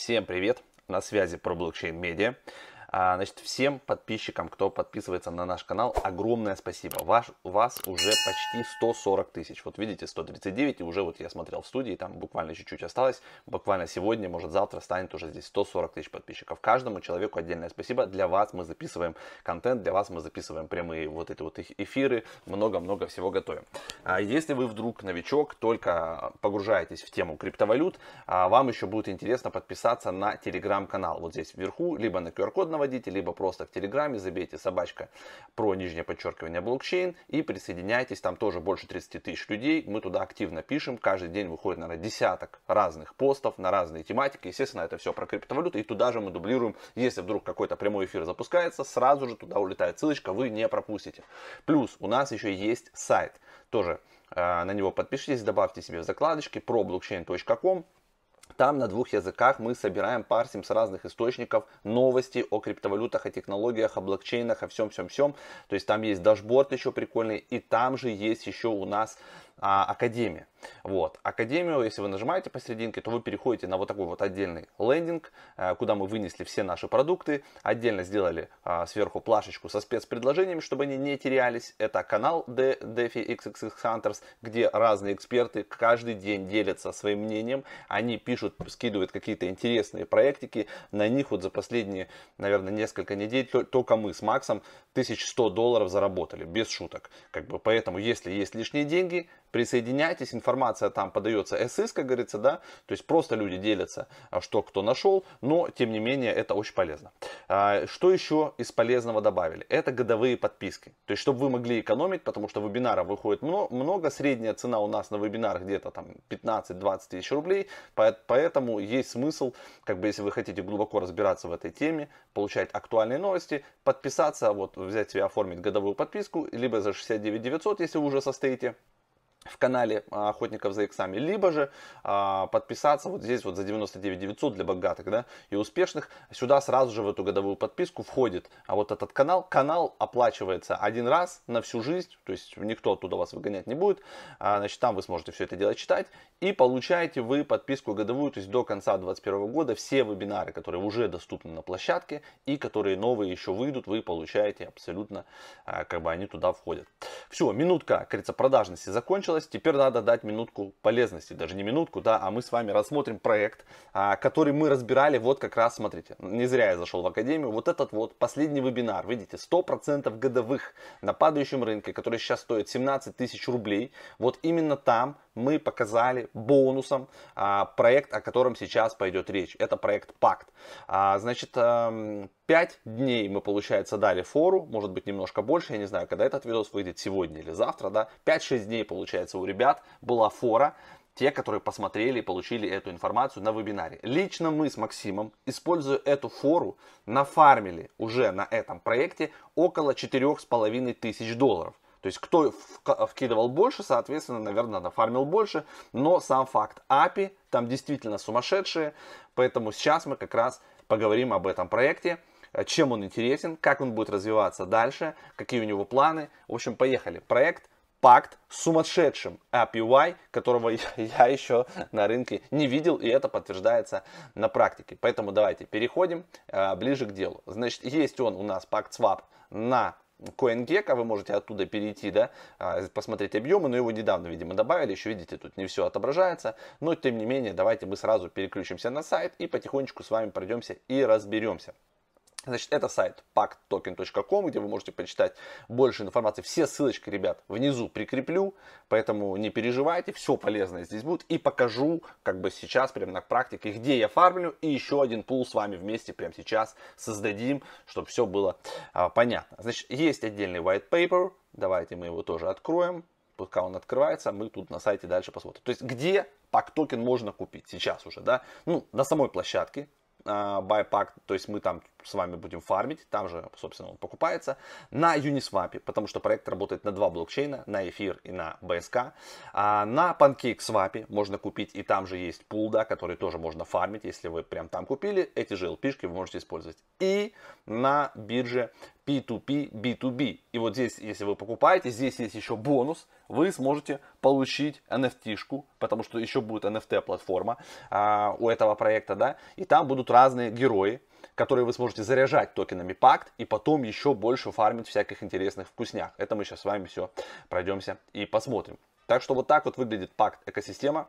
Всем привет! На связи про блокчейн медиа. А, значит, всем подписчикам, кто подписывается на наш канал, огромное спасибо. Ваш, у вас уже почти 140 тысяч. Вот видите, 139, и уже вот я смотрел в студии, там буквально чуть-чуть осталось. Буквально сегодня, может завтра станет уже здесь 140 тысяч подписчиков. Каждому человеку отдельное спасибо. Для вас мы записываем контент, для вас мы записываем прямые вот эти вот эфиры, много-много всего готовим. А если вы вдруг новичок, только погружаетесь в тему криптовалют, а вам еще будет интересно подписаться на телеграм-канал. Вот здесь вверху, либо на QR-код наводите, либо просто в Телеграме забейте собачка про нижнее подчеркивание блокчейн и присоединяйтесь. Там тоже больше 30 тысяч людей. Мы туда активно пишем. Каждый день выходит, наверное, десяток разных постов на разные тематики. Естественно, это все про криптовалюты. И туда же мы дублируем, если вдруг какой-то прямой эфир запускается, сразу же туда улетает ссылочка, вы не пропустите. Плюс у нас еще есть сайт. Тоже э, на него подпишитесь, добавьте себе в закладочки про blockchain.com. Там на двух языках мы собираем, парсим с разных источников новости о криптовалютах, о технологиях, о блокчейнах, о всем-всем-всем. То есть там есть дашборд еще прикольный, и там же есть еще у нас а, Академия. Вот. Академию, если вы нажимаете посерединке, то вы переходите на вот такой вот отдельный лендинг, а, куда мы вынесли все наши продукты. Отдельно сделали а, сверху плашечку со спецпредложениями, чтобы они не терялись. Это канал DeFi XXX Hunters, где разные эксперты каждый день делятся своим мнением. Они пишут, скидывают какие-то интересные проектики. На них вот за последние, наверное, несколько недель только мы с Максом 1100 долларов заработали, без шуток. Как бы, поэтому, если есть лишние деньги, присоединяйтесь, информация там подается СС, как говорится, да, то есть просто люди делятся, а, что кто нашел, но тем не менее это очень полезно. А, что еще из полезного добавили? Это годовые подписки, то есть чтобы вы могли экономить, потому что вебинаров выходит много, средняя цена у нас на вебинарах где-то там 15-20 тысяч рублей, поэтому есть смысл, как бы если вы хотите глубоко разбираться в этой теме, получать актуальные новости, подписаться, вот взять себе оформить годовую подписку, либо за 69 900, если вы уже состоите в канале а, охотников за иксами, либо же а, подписаться вот здесь вот за 99 900 для богатых да, и успешных. Сюда сразу же в эту годовую подписку входит а вот этот канал. Канал оплачивается один раз на всю жизнь, то есть никто оттуда вас выгонять не будет. А, значит, там вы сможете все это дело читать и получаете вы подписку годовую, то есть до конца 2021 года все вебинары, которые уже доступны на площадке и которые новые еще выйдут, вы получаете абсолютно, а, как бы они туда входят. Все, минутка, как говорится, продажности закончилась закончилась, теперь надо дать минутку полезности, даже не минутку, да, а мы с вами рассмотрим проект, а, который мы разбирали, вот как раз, смотрите, не зря я зашел в академию, вот этот вот последний вебинар, видите, 100% годовых на падающем рынке, который сейчас стоит 17 тысяч рублей, вот именно там мы показали бонусом а, проект, о котором сейчас пойдет речь. Это проект Пакт. А, значит, а, 5 дней мы, получается, дали фору, может быть, немножко больше, я не знаю, когда этот видос выйдет, сегодня или завтра, да. 5-6 дней, получается, у ребят была фора те, которые посмотрели и получили эту информацию на вебинаре. Лично мы с Максимом, используя эту фору, нафармили уже на этом проекте около 4,5 тысяч долларов. То есть кто вкидывал больше, соответственно, наверное, нафармил больше. Но сам факт API там действительно сумасшедшие. Поэтому сейчас мы как раз поговорим об этом проекте. Чем он интересен, как он будет развиваться дальше, какие у него планы. В общем, поехали. Проект пакт с сумасшедшим API, которого я еще на рынке не видел, и это подтверждается на практике. Поэтому давайте переходим э, ближе к делу. Значит, есть он у нас пакт swap на CoinGecko, вы можете оттуда перейти, да, а, посмотреть объемы, но его недавно, видимо, добавили, еще видите, тут не все отображается, но тем не менее, давайте мы сразу переключимся на сайт и потихонечку с вами пройдемся и разберемся. Значит, это сайт packtoken.com, где вы можете почитать больше информации. Все ссылочки, ребят, внизу прикреплю, поэтому не переживайте, все полезное здесь будет. И покажу, как бы сейчас, прямо на практике, где я фармлю. И еще один пул с вами вместе прямо сейчас создадим, чтобы все было а, понятно. Значит, есть отдельный white paper, давайте мы его тоже откроем. Пока он открывается, мы тут на сайте дальше посмотрим. То есть, где пак токен можно купить сейчас уже, да? Ну, на самой площадке, uh, buy pack, то есть мы там с вами будем фармить, там же, собственно, он покупается, на Uniswap, потому что проект работает на два блокчейна, на эфир и на BSK. А на PancakeSwap можно купить, и там же есть пул, да, который тоже можно фармить, если вы прям там купили, эти же LP вы можете использовать. И на бирже P2P, B2B. И вот здесь, если вы покупаете, здесь есть еще бонус, вы сможете получить NFT-шку, потому что еще будет NFT-платформа а, у этого проекта, да, и там будут разные герои, которые вы сможете заряжать токенами пакт и потом еще больше фармить всяких интересных вкуснях. Это мы сейчас с вами все пройдемся и посмотрим. Так что вот так вот выглядит пакт экосистема.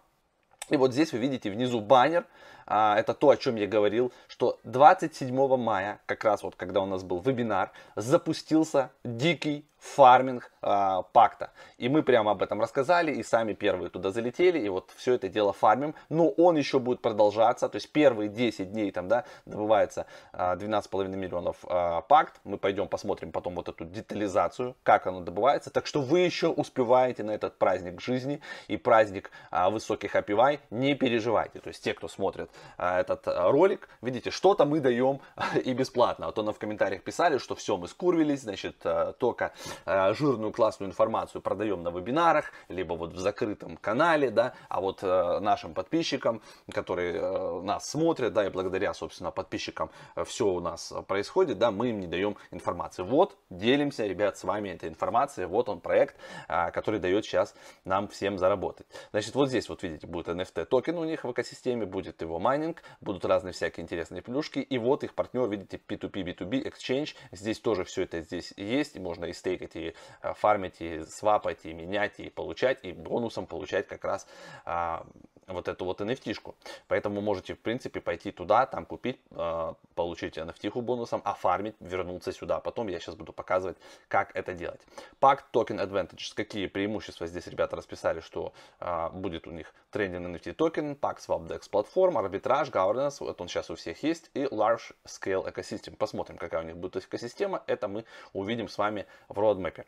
И вот здесь вы видите внизу баннер, а, это то, о чем я говорил, что 27 мая, как раз вот когда у нас был вебинар, запустился дикий фарминг э, пакта. И мы прямо об этом рассказали, и сами первые туда залетели, и вот все это дело фармим. Но он еще будет продолжаться, то есть первые 10 дней там, да, добывается э, 12,5 миллионов э, пакт. Мы пойдем посмотрим потом вот эту детализацию, как оно добывается. Так что вы еще успеваете на этот праздник жизни и праздник э, высоких API, не переживайте. То есть те, кто смотрит этот ролик, видите, что-то мы даем и бесплатно. А то нам в комментариях писали, что все, мы скурвились, значит, э, только жирную классную информацию продаем на вебинарах, либо вот в закрытом канале, да, а вот нашим подписчикам, которые нас смотрят, да, и благодаря, собственно, подписчикам все у нас происходит, да, мы им не даем информации. Вот, делимся, ребят, с вами этой информацией, вот он проект, который дает сейчас нам всем заработать. Значит, вот здесь, вот видите, будет NFT токен у них в экосистеме, будет его майнинг, будут разные всякие интересные плюшки, и вот их партнер, видите, P2P, B2B, Exchange, здесь тоже все это здесь есть, можно и стейк стейкать, и э, фармить, и свапать, и менять, и получать, и бонусом получать как раз а, вот эту вот NFT-шку. Поэтому можете, в принципе, пойти туда, там купить, э, получить NFT-ку бонусом, оформить, вернуться сюда. Потом я сейчас буду показывать, как это делать. Pact Token Advantage. Какие преимущества здесь ребята расписали, что э, будет у них трейдинг NFT токен, Pact Swap DEX платформа, арбитраж, governance, вот он сейчас у всех есть, и Large Scale Ecosystem. Посмотрим, какая у них будет экосистема. Это мы увидим с вами в roadmap е.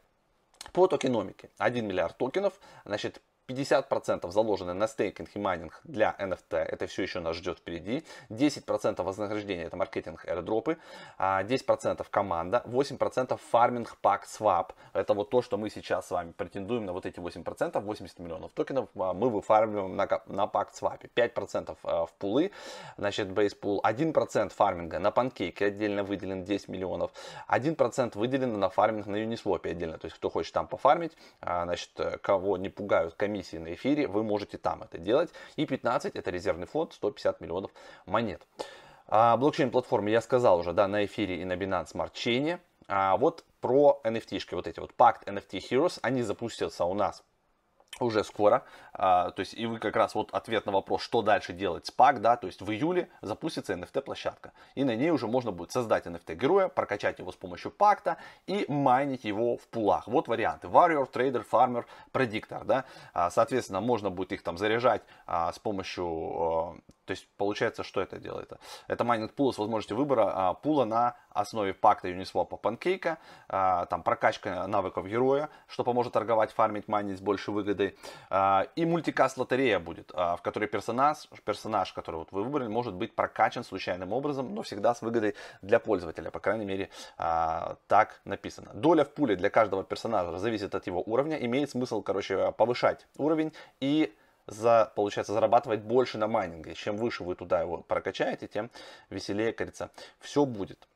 По токеномике. 1 миллиард токенов. Значит, 50% заложены на стейкинг и майнинг для NFT, это все еще нас ждет впереди. 10% вознаграждения это маркетинг airdrop ы, 10% а команда, 8% фарминг пак свап. Это вот то, что мы сейчас с вами претендуем на вот эти 8%, 80 миллионов токенов а, мы выфармливаем на, на пак свапе. 5% в пулы, значит pool, 1% фарминга на панкейке отдельно выделен 10 миллионов, 1% выделено на фарминг на Uniswap отдельно. То есть кто хочет там пофармить, а, значит кого не пугают комиссии комиссии на эфире, вы можете там это делать. И 15 это резервный фонд, 150 миллионов монет. А, блокчейн-платформе я сказал уже, да, на эфире и на Binance Smart Chain. А вот про NFT-шки, вот эти вот Pact NFT Heroes, они запустятся у нас уже скоро. А, то есть, и вы как раз вот ответ на вопрос, что дальше делать с пак, да, то есть в июле запустится NFT-площадка. И на ней уже можно будет создать NFT-героя, прокачать его с помощью пакта и майнить его в пулах. Вот варианты. Warrior, Trader, Farmer, Predictor, да. А, соответственно, можно будет их там заряжать а, с помощью, а, то есть, получается, что это делает? Это майнинг пула с возможностью выбора а, пула на основе пакта Uniswap панкейка, а, там прокачка навыков героя, что поможет торговать, фармить, майнить с большей выгодой. А, и мультикаст лотерея будет, а, в которой персонаж, персонаж, который вот вы выбрали, может быть прокачан случайным образом, но всегда с выгодой для пользователя, по крайней мере так написано. Доля в пуле для каждого персонажа зависит от его уровня, имеет смысл, короче, повышать уровень и за, получается, зарабатывать больше на майнинге. Чем выше вы туда его прокачаете, тем веселее, кажется, все будет.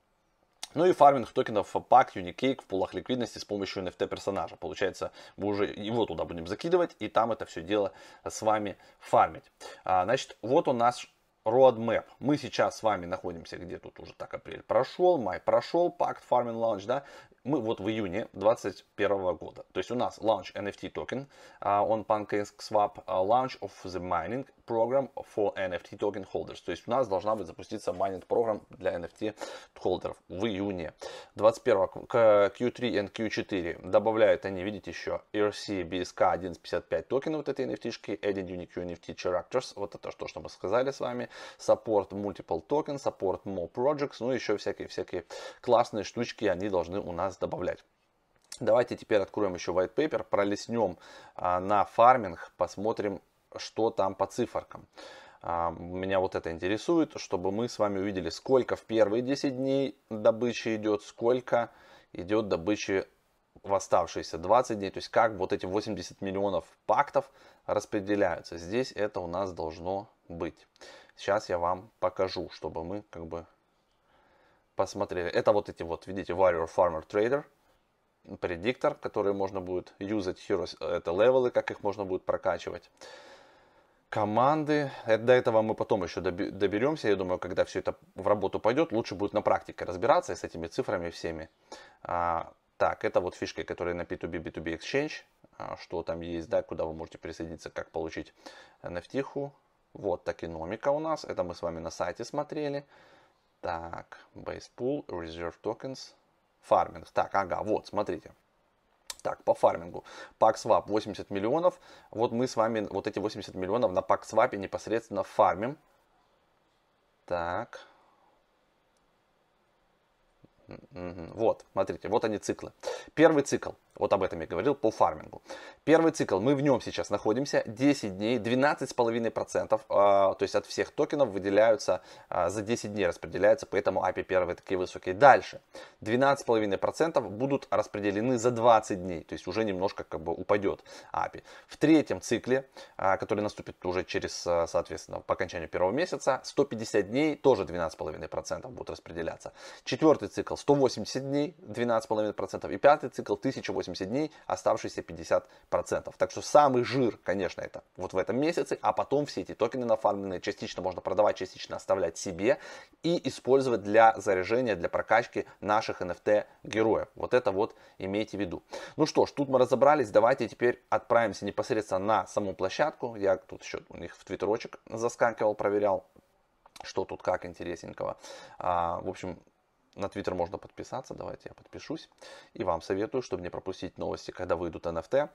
Ну и фарминг токенов PACT, Unicake в пулах ликвидности с помощью NFT персонажа. Получается, мы уже его туда будем закидывать и там это все дело с вами фармить. А, значит, вот у нас roadmap. Мы сейчас с вами находимся, где тут уже так апрель прошел, май прошел, Pact Farming Launch, да, мы вот в июне 2021 года. То есть у нас launch NFT токен, он PancakeSwap, launch of the mining program for NFT token holders. То есть у нас должна быть запуститься майнинг программ для NFT холдеров в июне 21 к Q3 и Q4 добавляют они, видите, еще ERC BSK 1.55 токена вот этой NFT, шки Adding Unique NFT Characters, вот это то, что мы сказали с вами, Support Multiple Token, Support More Projects, ну еще всякие-всякие классные штучки они должны у нас добавлять. Давайте теперь откроем еще white paper, пролистнем а, на фарминг, посмотрим, что там по циферкам. А, меня вот это интересует, чтобы мы с вами увидели, сколько в первые 10 дней добычи идет, сколько идет добычи в оставшиеся 20 дней. То есть как вот эти 80 миллионов пактов распределяются. Здесь это у нас должно быть. Сейчас я вам покажу, чтобы мы как бы посмотрели. Это вот эти вот, видите, Warrior Farmer Trader, предиктор, который можно будет юзать, heroes, это левелы, как их можно будет прокачивать. Команды, это, до этого мы потом еще доберемся, я думаю, когда все это в работу пойдет, лучше будет на практике разбираться с этими цифрами всеми. А, так, это вот фишки, которые на P2B, B2B Exchange, а, что там есть, да, куда вы можете присоединиться, как получить NFT. -ху. Вот токеномика у нас, это мы с вами на сайте смотрели. Так, Base Pool, Reserve Tokens, фарминг. Так, ага, вот, смотрите. Так, по фармингу. PackSwap 80 миллионов. Вот мы с вами вот эти 80 миллионов на PackSwap непосредственно фармим. Так. Вот, смотрите, вот они циклы. Первый цикл вот об этом я говорил по фармингу. Первый цикл, мы в нем сейчас находимся, 10 дней, 12,5%, а, то есть от всех токенов выделяются, а, за 10 дней распределяются, поэтому API первые такие высокие. Дальше, 12,5% будут распределены за 20 дней, то есть уже немножко как бы упадет API. В третьем цикле, а, который наступит уже через, соответственно, по окончанию первого месяца, 150 дней, тоже 12,5% будут распределяться. Четвертый цикл, 180 дней, 12,5%, и пятый цикл, 1080 80 дней, оставшиеся 50%. Так что самый жир, конечно, это вот в этом месяце, а потом все эти токены нафармленные частично можно продавать, частично оставлять себе и использовать для заряжения, для прокачки наших NFT героев. Вот это вот имейте в виду. Ну что ж, тут мы разобрались, давайте теперь отправимся непосредственно на саму площадку. Я тут еще у них в твиттерочек заскакивал, проверял, что тут как интересненького. А, в общем, на Твиттер можно подписаться, давайте я подпишусь. И вам советую, чтобы не пропустить новости, когда выйдут NFT.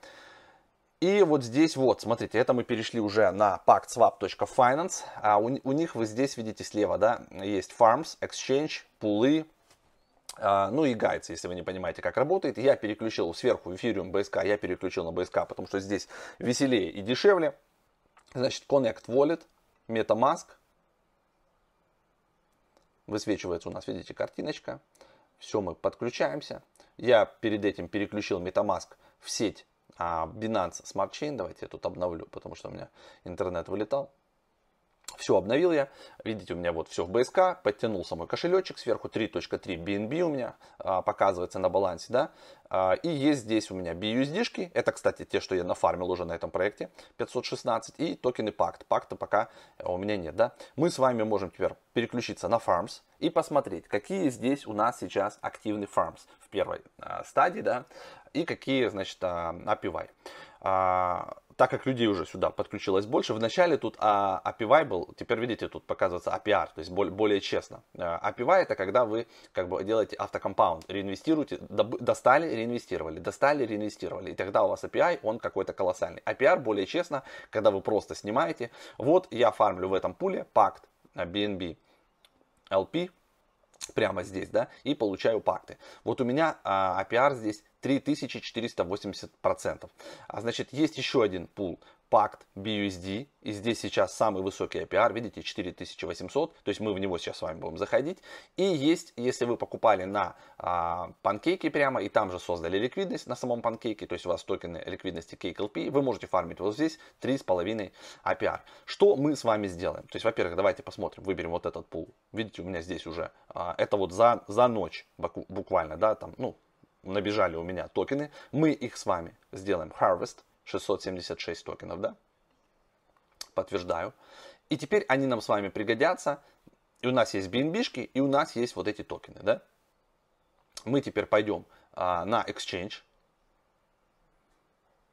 И вот здесь вот, смотрите, это мы перешли уже на pactswap.finance. А у, у них вы здесь видите слева, да, есть farms, exchange, пулы, а, ну и гайдс, если вы не понимаете, как работает. Я переключил сверху эфириум BSK, я переключил на BSK, потому что здесь веселее и дешевле. Значит, Connect Wallet, MetaMask, Высвечивается у нас, видите, картиночка. Все, мы подключаемся. Я перед этим переключил MetaMask в сеть а, Binance Smart Chain. Давайте я тут обновлю, потому что у меня интернет вылетал. Все обновил я. Видите, у меня вот все в BSK. Подтянулся мой кошелечек. Сверху 3.3 BNB у меня а, показывается на балансе. да. А, и есть здесь у меня BUSD-шки. Это, кстати, те, что я нафармил уже на этом проекте. 516. И токены Pact. Пакта пока у меня нет. да. Мы с вами можем теперь переключиться на Farms и посмотреть, какие здесь у нас сейчас активны Farms в первой а, стадии. да, И какие, значит, а, API. А, так как людей уже сюда подключилось больше, вначале тут а, API был, теперь видите, тут показывается APR, то есть более, более честно. А, API это когда вы как бы делаете автокомпаунд, реинвестируете, достали, реинвестировали, достали, реинвестировали, и тогда у вас API, он какой-то колоссальный. APR более честно, когда вы просто снимаете, вот я фармлю в этом пуле пакт BNB LP, прямо здесь, да, и получаю пакты. Вот у меня а, APR здесь 3480%. А значит, есть еще один пул, пакт BUSD, и здесь сейчас самый высокий APR, видите, 4800, то есть мы в него сейчас с вами будем заходить. И есть, если вы покупали на а, панкейке прямо, и там же создали ликвидность на самом панкейке, то есть у вас токены ликвидности KKLP, вы можете фармить вот здесь 3,5 APR. Что мы с вами сделаем? То есть, во-первых, давайте посмотрим, выберем вот этот пул. Видите, у меня здесь уже, а, это вот за, за ночь буквально, да, там, ну, набежали у меня токены. Мы их с вами сделаем harvest, 676 токенов, да? Подтверждаю. И теперь они нам с вами пригодятся. И у нас есть BNB-шки, и у нас есть вот эти токены, да? Мы теперь пойдем а, на Exchange.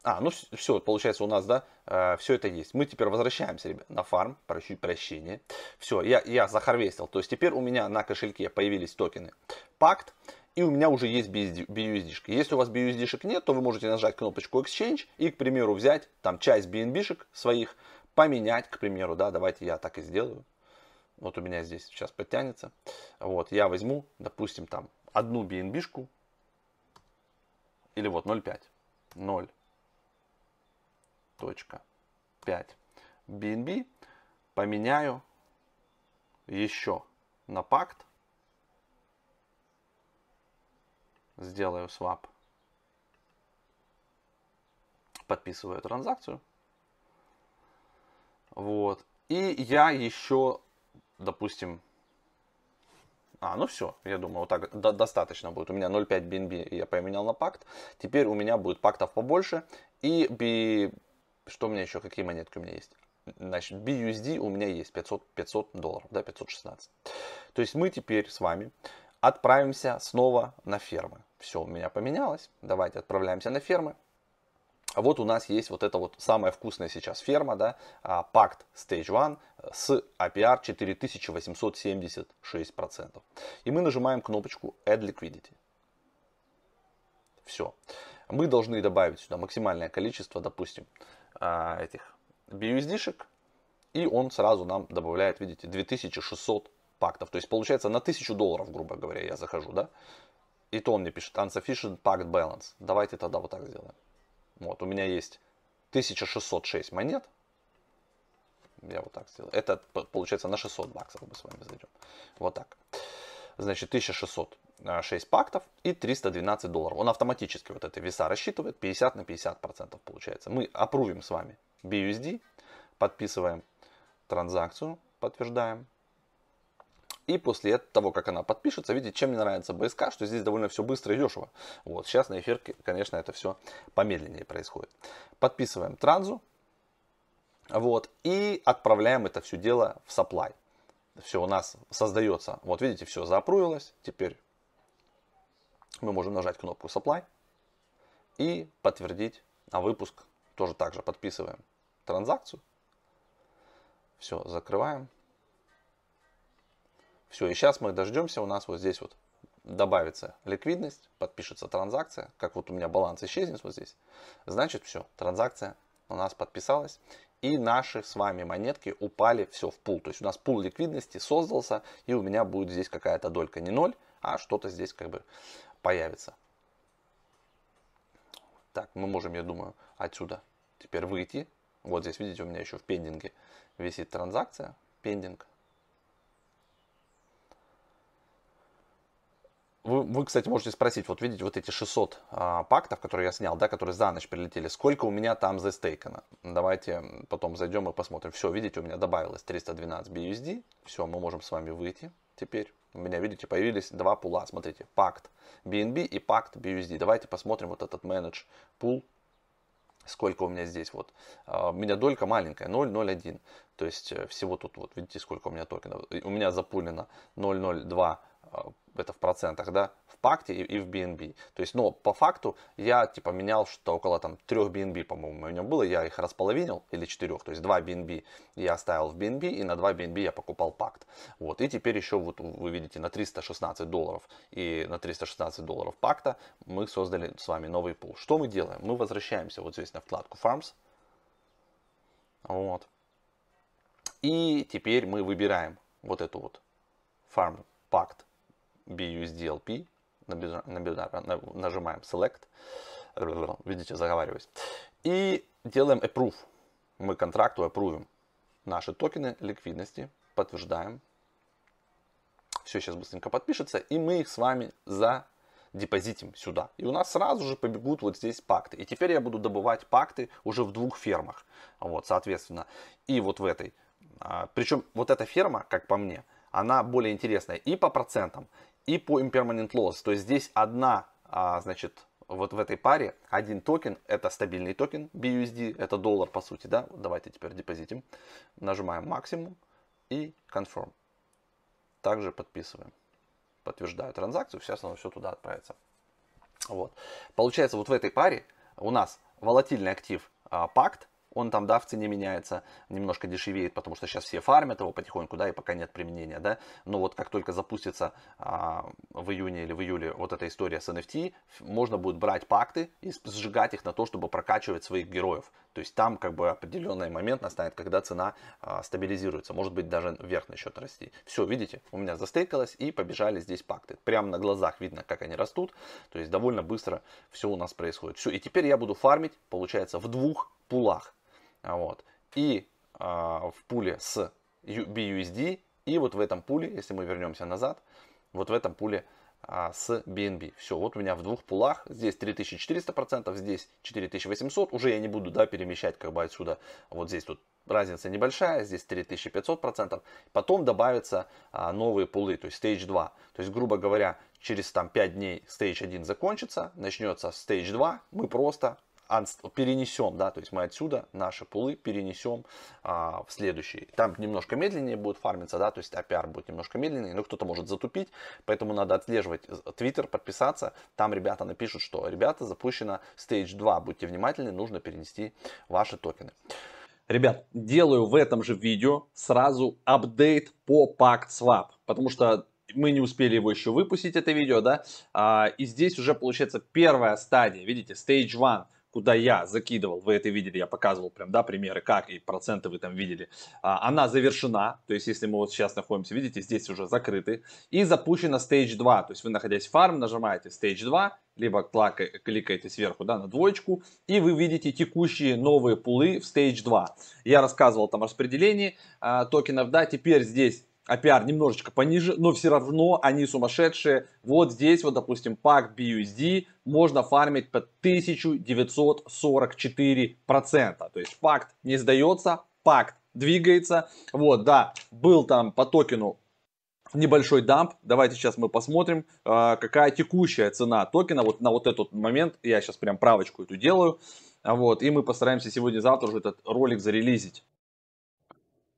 А, ну все, получается у нас, да, э, все это есть. Мы теперь возвращаемся, ребят, на фарм, прошу прощения. Все, я, я захарвестил. То есть теперь у меня на кошельке появились токены Пакт и у меня уже есть BUSD. Если у вас BUSD нет, то вы можете нажать кнопочку Exchange и, к примеру, взять там часть BNB своих, поменять, к примеру, да, давайте я так и сделаю. Вот у меня здесь сейчас подтянется. Вот, я возьму, допустим, там одну BNB, или вот 0.5. 0.5 BNB поменяю еще на пакт. Сделаю свап. Подписываю транзакцию. Вот. И я еще, допустим, а, ну все, я думаю, вот так до, достаточно будет. У меня 0.5 BNB я поменял на пакт. Теперь у меня будет пактов побольше. И B... что у меня еще, какие монетки у меня есть? Значит, BUSD у меня есть 500, 500 долларов, да, 516. То есть мы теперь с вами отправимся снова на фермы. Все у меня поменялось. Давайте отправляемся на фермы. А вот у нас есть вот эта вот самая вкусная сейчас ферма, да, Pact Stage 1 с APR 4876%. И мы нажимаем кнопочку Add Liquidity. Все. Мы должны добавить сюда максимальное количество, допустим, а, этих BUSD-шек. И он сразу нам добавляет, видите, 2600 пактов. То есть получается на 1000 долларов, грубо говоря, я захожу, да. И то он мне пишет Unsufficient Pact Balance. Давайте тогда вот так сделаем. Вот, у меня есть 1606 монет. Я вот так сделал. Это получается на 600 баксов мы с вами зайдем. Вот так. Значит, 1606 пактов и 312 долларов. Он автоматически вот это веса рассчитывает. 50 на 50 процентов получается. Мы опрувим с вами BUSD. Подписываем транзакцию. Подтверждаем. И после того, как она подпишется, видите, чем мне нравится БСК, что здесь довольно все быстро и дешево. Вот, сейчас на эфирке, конечно, это все помедленнее происходит. Подписываем транзу. Вот, и отправляем это все дело в supply. Все у нас создается, вот видите, все запруилось. Теперь мы можем нажать кнопку supply и подтвердить на выпуск. Тоже также подписываем транзакцию. Все, закрываем. Все, и сейчас мы дождемся, у нас вот здесь вот добавится ликвидность, подпишется транзакция, как вот у меня баланс исчезнет вот здесь. Значит, все, транзакция у нас подписалась. И наши с вами монетки упали все в пул. То есть у нас пул ликвидности создался, и у меня будет здесь какая-то долька не 0, а что-то здесь как бы появится. Так, мы можем, я думаю, отсюда теперь выйти. Вот здесь, видите, у меня еще в пендинге висит транзакция, пендинг. Вы, вы, кстати, можете спросить, вот видите, вот эти 600 а, пактов, которые я снял, да, которые за ночь прилетели, сколько у меня там застейкано? Давайте потом зайдем и посмотрим. Все, видите, у меня добавилось 312 BUSD. Все, мы можем с вами выйти теперь. У меня, видите, появились два пула. Смотрите, пакт BNB и пакт BUSD. Давайте посмотрим вот этот manage пул. Сколько у меня здесь вот. А, у меня долька маленькая, 0,01. То есть э, всего тут, вот видите, сколько у меня токенов. У меня запулено 0,02 это в процентах, да, в пакте и, и в BNB. То есть, но по факту я типа менял что около там 3 BNB, по-моему, у него было, я их располовинил, или 4, то есть 2 BNB я оставил в BNB, и на 2 BNB я покупал пакт. Вот, и теперь еще вот вы видите на 316 долларов и на 316 долларов пакта мы создали с вами новый пул. Что мы делаем? Мы возвращаемся вот здесь на вкладку Farms. Вот. И теперь мы выбираем вот эту вот Farm Pact BUSDLP, нажимаем Select, видите, заговариваюсь, и делаем Approve. Мы контракту аппрувим наши токены ликвидности, подтверждаем. Все сейчас быстренько подпишется, и мы их с вами задепозитим сюда. И у нас сразу же побегут вот здесь пакты. И теперь я буду добывать пакты уже в двух фермах. Вот, соответственно. И вот в этой. А, Причем вот эта ферма, как по мне, она более интересная и по процентам, и по impermanent loss. То есть здесь одна, а, значит, вот в этой паре один токен, это стабильный токен BUSD, это доллар по сути, да. Давайте теперь депозитим. Нажимаем максимум и confirm. Также подписываем. Подтверждаю транзакцию, сейчас оно все туда отправится. Вот. Получается, вот в этой паре у нас волатильный актив а, пакт, он там, да, в цене меняется, немножко дешевеет, потому что сейчас все фармят его потихоньку, да, и пока нет применения, да, но вот как только запустится а, в июне или в июле вот эта история с NFT, можно будет брать пакты и сжигать их на то, чтобы прокачивать своих героев, то есть там как бы определенный момент настанет, когда цена а, стабилизируется, может быть даже вверх начнет расти. Все, видите, у меня застейкалось и побежали здесь пакты, прямо на глазах видно, как они растут, то есть довольно быстро все у нас происходит. Все, и теперь я буду фармить, получается, в двух пулах. Вот. И а, в пуле с BUSD и вот в этом пуле, если мы вернемся назад, вот в этом пуле а, с BNB. Все, вот у меня в двух пулах, здесь 3400 процентов, здесь 4800, уже я не буду, да, перемещать как бы отсюда, вот здесь тут разница небольшая, здесь 3500 процентов, потом добавятся а, новые пулы, то есть Stage 2, то есть, грубо говоря, через там 5 дней Stage 1 закончится, начнется Stage 2, мы просто перенесем, да, то есть мы отсюда наши пулы перенесем а, в следующий. Там немножко медленнее будет фармиться, да, то есть APR будет немножко медленнее, но кто-то может затупить, поэтому надо отслеживать Twitter, подписаться. Там ребята напишут, что ребята запущено Stage 2, будьте внимательны, нужно перенести ваши токены. Ребят, делаю в этом же видео сразу апдейт по Pact Swap, потому что мы не успели его еще выпустить, это видео, да, а, и здесь уже получается первая стадия, видите, Stage 1, куда я закидывал, вы это видели, я показывал прям, да, примеры, как и проценты вы там видели, а, она завершена, то есть если мы вот сейчас находимся, видите, здесь уже закрыты, и запущена Stage 2, то есть вы находясь в фарм, нажимаете Stage 2, либо кликаете сверху, да, на двоечку, и вы видите текущие новые пулы в Stage 2. Я рассказывал там распределение а, токенов, да, теперь здесь APR немножечко пониже, но все равно они сумасшедшие. Вот здесь вот, допустим, пак BUSD можно фармить по 1944%. То есть факт не сдается, пакт двигается. Вот, да, был там по токену небольшой дамп. Давайте сейчас мы посмотрим, а, какая текущая цена токена. Вот на вот этот момент я сейчас прям правочку эту делаю. Вот, и мы постараемся сегодня-завтра уже этот ролик зарелизить.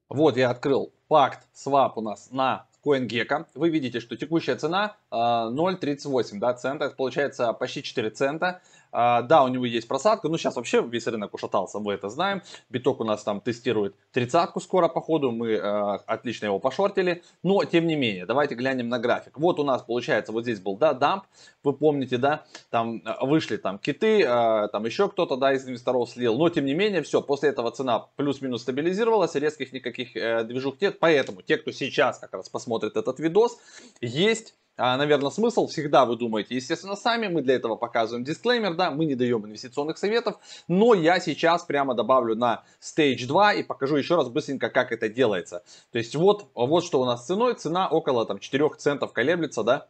Вот я открыл PactSwap у нас на CoinGecko. Вы видите, что текущая цена 0.38 а, да, цента, это получается почти 4 цента. А, да, у него есть просадка, но сейчас вообще весь рынок ушатался, мы это знаем. Биток у нас там тестирует тридцатку скоро по ходу, мы э, отлично его пошортили. Но, тем не менее, давайте глянем на график. Вот у нас получается, вот здесь был, да, dump, вы помните, да, там э, вышли там киты, э, там еще кто-то, да, из инвесторов слил. Но, тем не менее, все, после этого цена плюс-минус стабилизировалась, резких никаких движух нет. Поэтому, те, кто сейчас как раз посмотрит этот видос, есть наверное, смысл всегда вы думаете, естественно, сами. Мы для этого показываем дисклеймер, да, мы не даем инвестиционных советов. Но я сейчас прямо добавлю на Stage 2 и покажу еще раз быстренько, как это делается. То есть вот, вот что у нас с ценой. Цена около там 4 центов колеблется, да.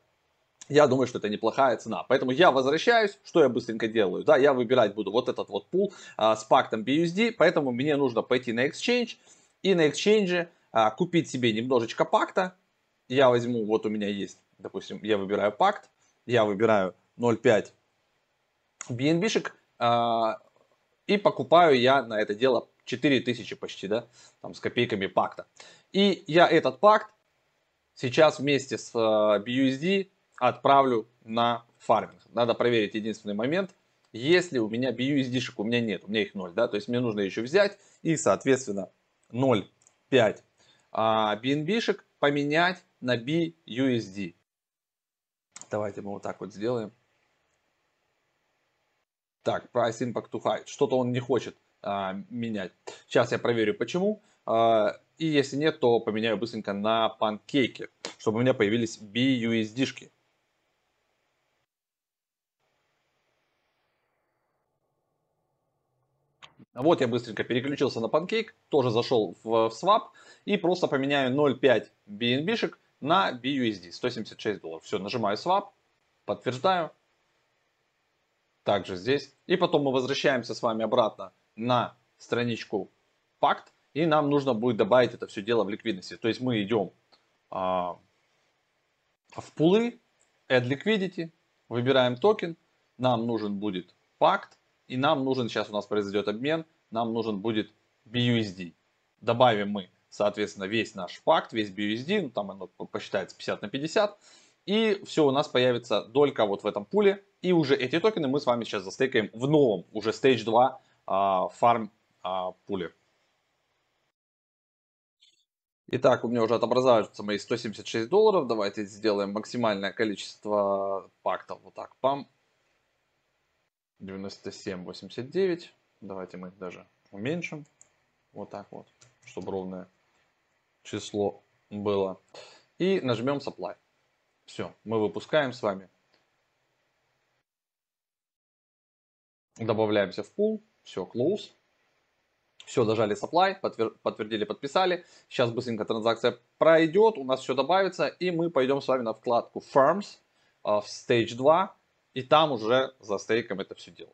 Я думаю, что это неплохая цена. Поэтому я возвращаюсь. Что я быстренько делаю? Да, я выбирать буду вот этот вот пул а, с пактом BUSD. Поэтому мне нужно пойти на Exchange. И на Exchange а, купить себе немножечко пакта. Я возьму, вот у меня есть допустим, я выбираю пакт, я выбираю 0.5 BNB-шек, э, и покупаю я на это дело 4000 почти, да, там с копейками пакта. И я этот пакт сейчас вместе с э, BUSD отправлю на фарминг. Надо проверить единственный момент, если у меня BUSD-шек, у меня нет, у меня их 0, да, то есть мне нужно еще взять и, соответственно, 0.5 а, BNB-шек поменять на BUSD. Давайте мы вот так вот сделаем. Так, price impact to high. Что-то он не хочет а, менять. Сейчас я проверю почему. А, и если нет, то поменяю быстренько на панкейки, чтобы у меня появились BUSD-шки. Вот я быстренько переключился на панкейк, тоже зашел в, в swap и просто поменяю 0.5 BNB-шек на BUSD 176 долларов. Все, нажимаю swap, подтверждаю. Также здесь. И потом мы возвращаемся с вами обратно на страничку пакт. И нам нужно будет добавить это все дело в ликвидности. То есть мы идем а, в пулы, add liquidity, выбираем токен. Нам нужен будет пакт. И нам нужен, сейчас у нас произойдет обмен, нам нужен будет BUSD. Добавим мы соответственно, весь наш пакт, весь BUSD, ну, там оно посчитается 50 на 50, и все, у нас появится долька вот в этом пуле, и уже эти токены мы с вами сейчас застейкаем в новом, уже Stage 2 а, фарм а, пуле. Итак, у меня уже отображаются мои 176 долларов. Давайте сделаем максимальное количество пактов. Вот так, пам. 97,89. Давайте мы их даже уменьшим. Вот так вот, чтобы ровное число было. И нажмем Supply. Все, мы выпускаем с вами. Добавляемся в пул. Все, Close. Все, дожали supply, подтвер- подтвердили, подписали. Сейчас быстренько транзакция пройдет, у нас все добавится, и мы пойдем с вами на вкладку Firms а, в Stage 2, и там уже за стейком это все дело.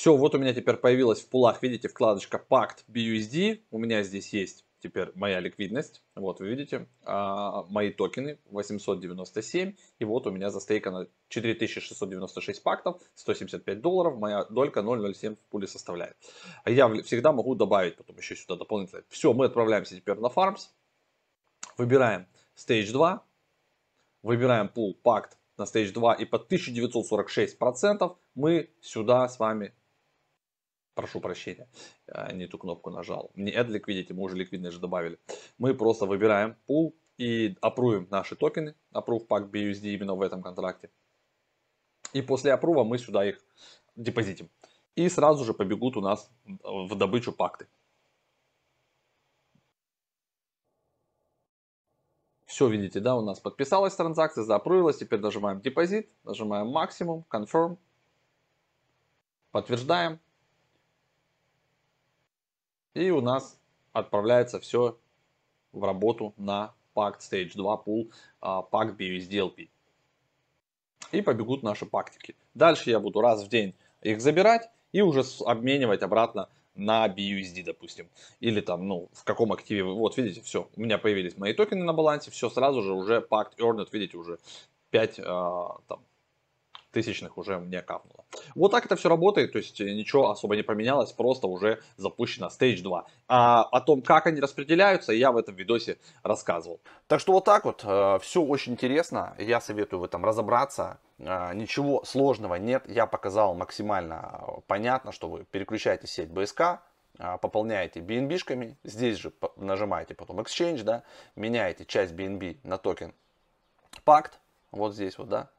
Все, вот у меня теперь появилась в пулах, видите, вкладочка Pact BUSD. У меня здесь есть теперь моя ликвидность. Вот вы видите, а, мои токены 897. И вот у меня застейкано 4696 пактов, 175 долларов. Моя долька 0,07 в пуле составляет. А я всегда могу добавить потом еще сюда дополнительно. Все, мы отправляемся теперь на Farms. Выбираем Stage 2. Выбираем пул пакт на Stage 2 и под 1946% мы сюда с вами прошу прощения, э, не ту кнопку нажал. Не add liquidity, мы уже ликвидность же добавили. Мы просто выбираем пул и опруем наши токены, approve pack BUSD именно в этом контракте. И после опрува мы сюда их депозитим. И сразу же побегут у нас в добычу пакты. Все, видите, да, у нас подписалась транзакция, заапрувилась. Теперь нажимаем депозит, нажимаем максимум, confirm, подтверждаем. И у нас отправляется все в работу на пакт Stage 2 Pool, пакт BUSDLP. И побегут наши пактики. Дальше я буду раз в день их забирать и уже обменивать обратно на BUSD, допустим. Или там, ну, в каком активе. Вот, видите, все. У меня появились мои токены на балансе. Все сразу же уже пакт earned, видите, уже 5, а, там, тысячных уже мне капнуло. Вот так это все работает, то есть э, ничего особо не поменялось, просто уже запущено Stage 2. А о том, как они распределяются, я в этом видосе рассказывал. Так что вот так вот, э, все очень интересно, я советую в этом разобраться. Э, ничего сложного нет, я показал максимально понятно, что вы переключаете сеть БСК, пополняете BNB-шками, здесь же нажимаете потом Exchange, да, меняете часть BNB на токен Пакт, вот здесь вот, да,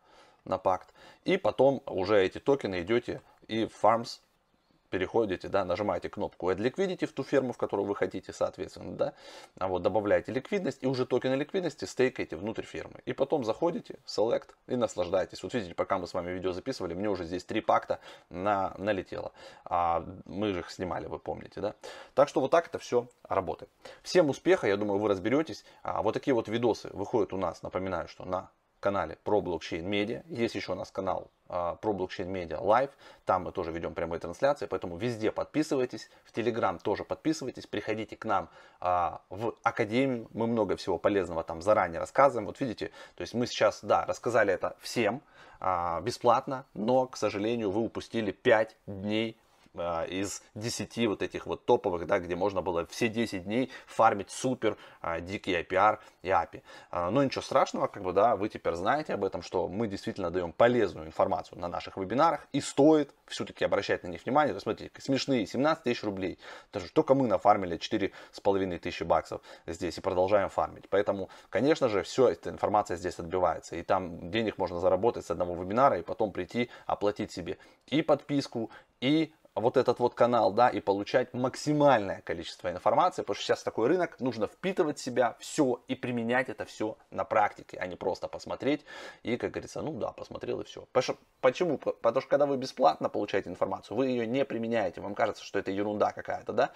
на пакт. И потом уже эти токены идете и в Farms переходите, да, нажимаете кнопку Add Liquidity в ту ферму, в которую вы хотите, соответственно, да, а вот добавляете ликвидность и уже токены ликвидности стейкаете внутрь фермы. И потом заходите, Select и наслаждаетесь. Вот видите, пока мы с вами видео записывали, мне уже здесь три пакта на, налетело. А мы же их снимали, вы помните, да. Так что вот так это все работает. Всем успеха, я думаю, вы разберетесь. А вот такие вот видосы выходят у нас, напоминаю, что на канале про блокчейн медиа. Есть еще у нас канал а, про блокчейн медиа Live. Там мы тоже ведем прямые трансляции, поэтому везде подписывайтесь. В Телеграм тоже подписывайтесь. Приходите к нам а, в академию. Мы много всего полезного там заранее рассказываем. Вот видите, то есть мы сейчас, да, рассказали это всем а, бесплатно, но, к сожалению, вы упустили 5 дней а, из 10 вот этих вот топовых, да, где можно было все 10 дней фармить супер а, дикий IPR и API. А, но ничего страшного, как бы, да, вы теперь знаете об этом, что мы действительно даем полезную информацию на наших вебинарах и стоит все-таки обращать на них внимание. Смотрите, смешные 17 тысяч рублей, даже только мы нафармили 4,5 тысячи баксов здесь и продолжаем фармить. Поэтому, конечно же, все эта информация здесь отбивается. И там денег можно заработать с одного вебинара и потом прийти, оплатить себе и подписку, и вот этот вот канал, да, и получать максимальное количество информации, потому что сейчас такой рынок, нужно впитывать в себя все и применять это все на практике, а не просто посмотреть и, как говорится, ну да, посмотрел и все. Почему? Потому что когда вы бесплатно получаете информацию, вы ее не применяете, вам кажется, что это ерунда какая-то, да,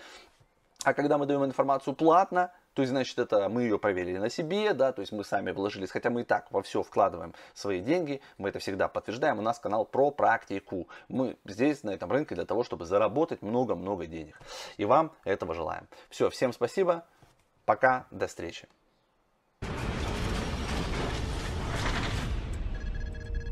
а когда мы даем информацию платно, то есть, значит, это мы ее проверили на себе, да, то есть мы сами вложились, хотя мы и так во все вкладываем свои деньги, мы это всегда подтверждаем, у нас канал про практику. Мы здесь, на этом рынке, для того, чтобы заработать много-много денег. И вам этого желаем. Все, всем спасибо, пока, до встречи.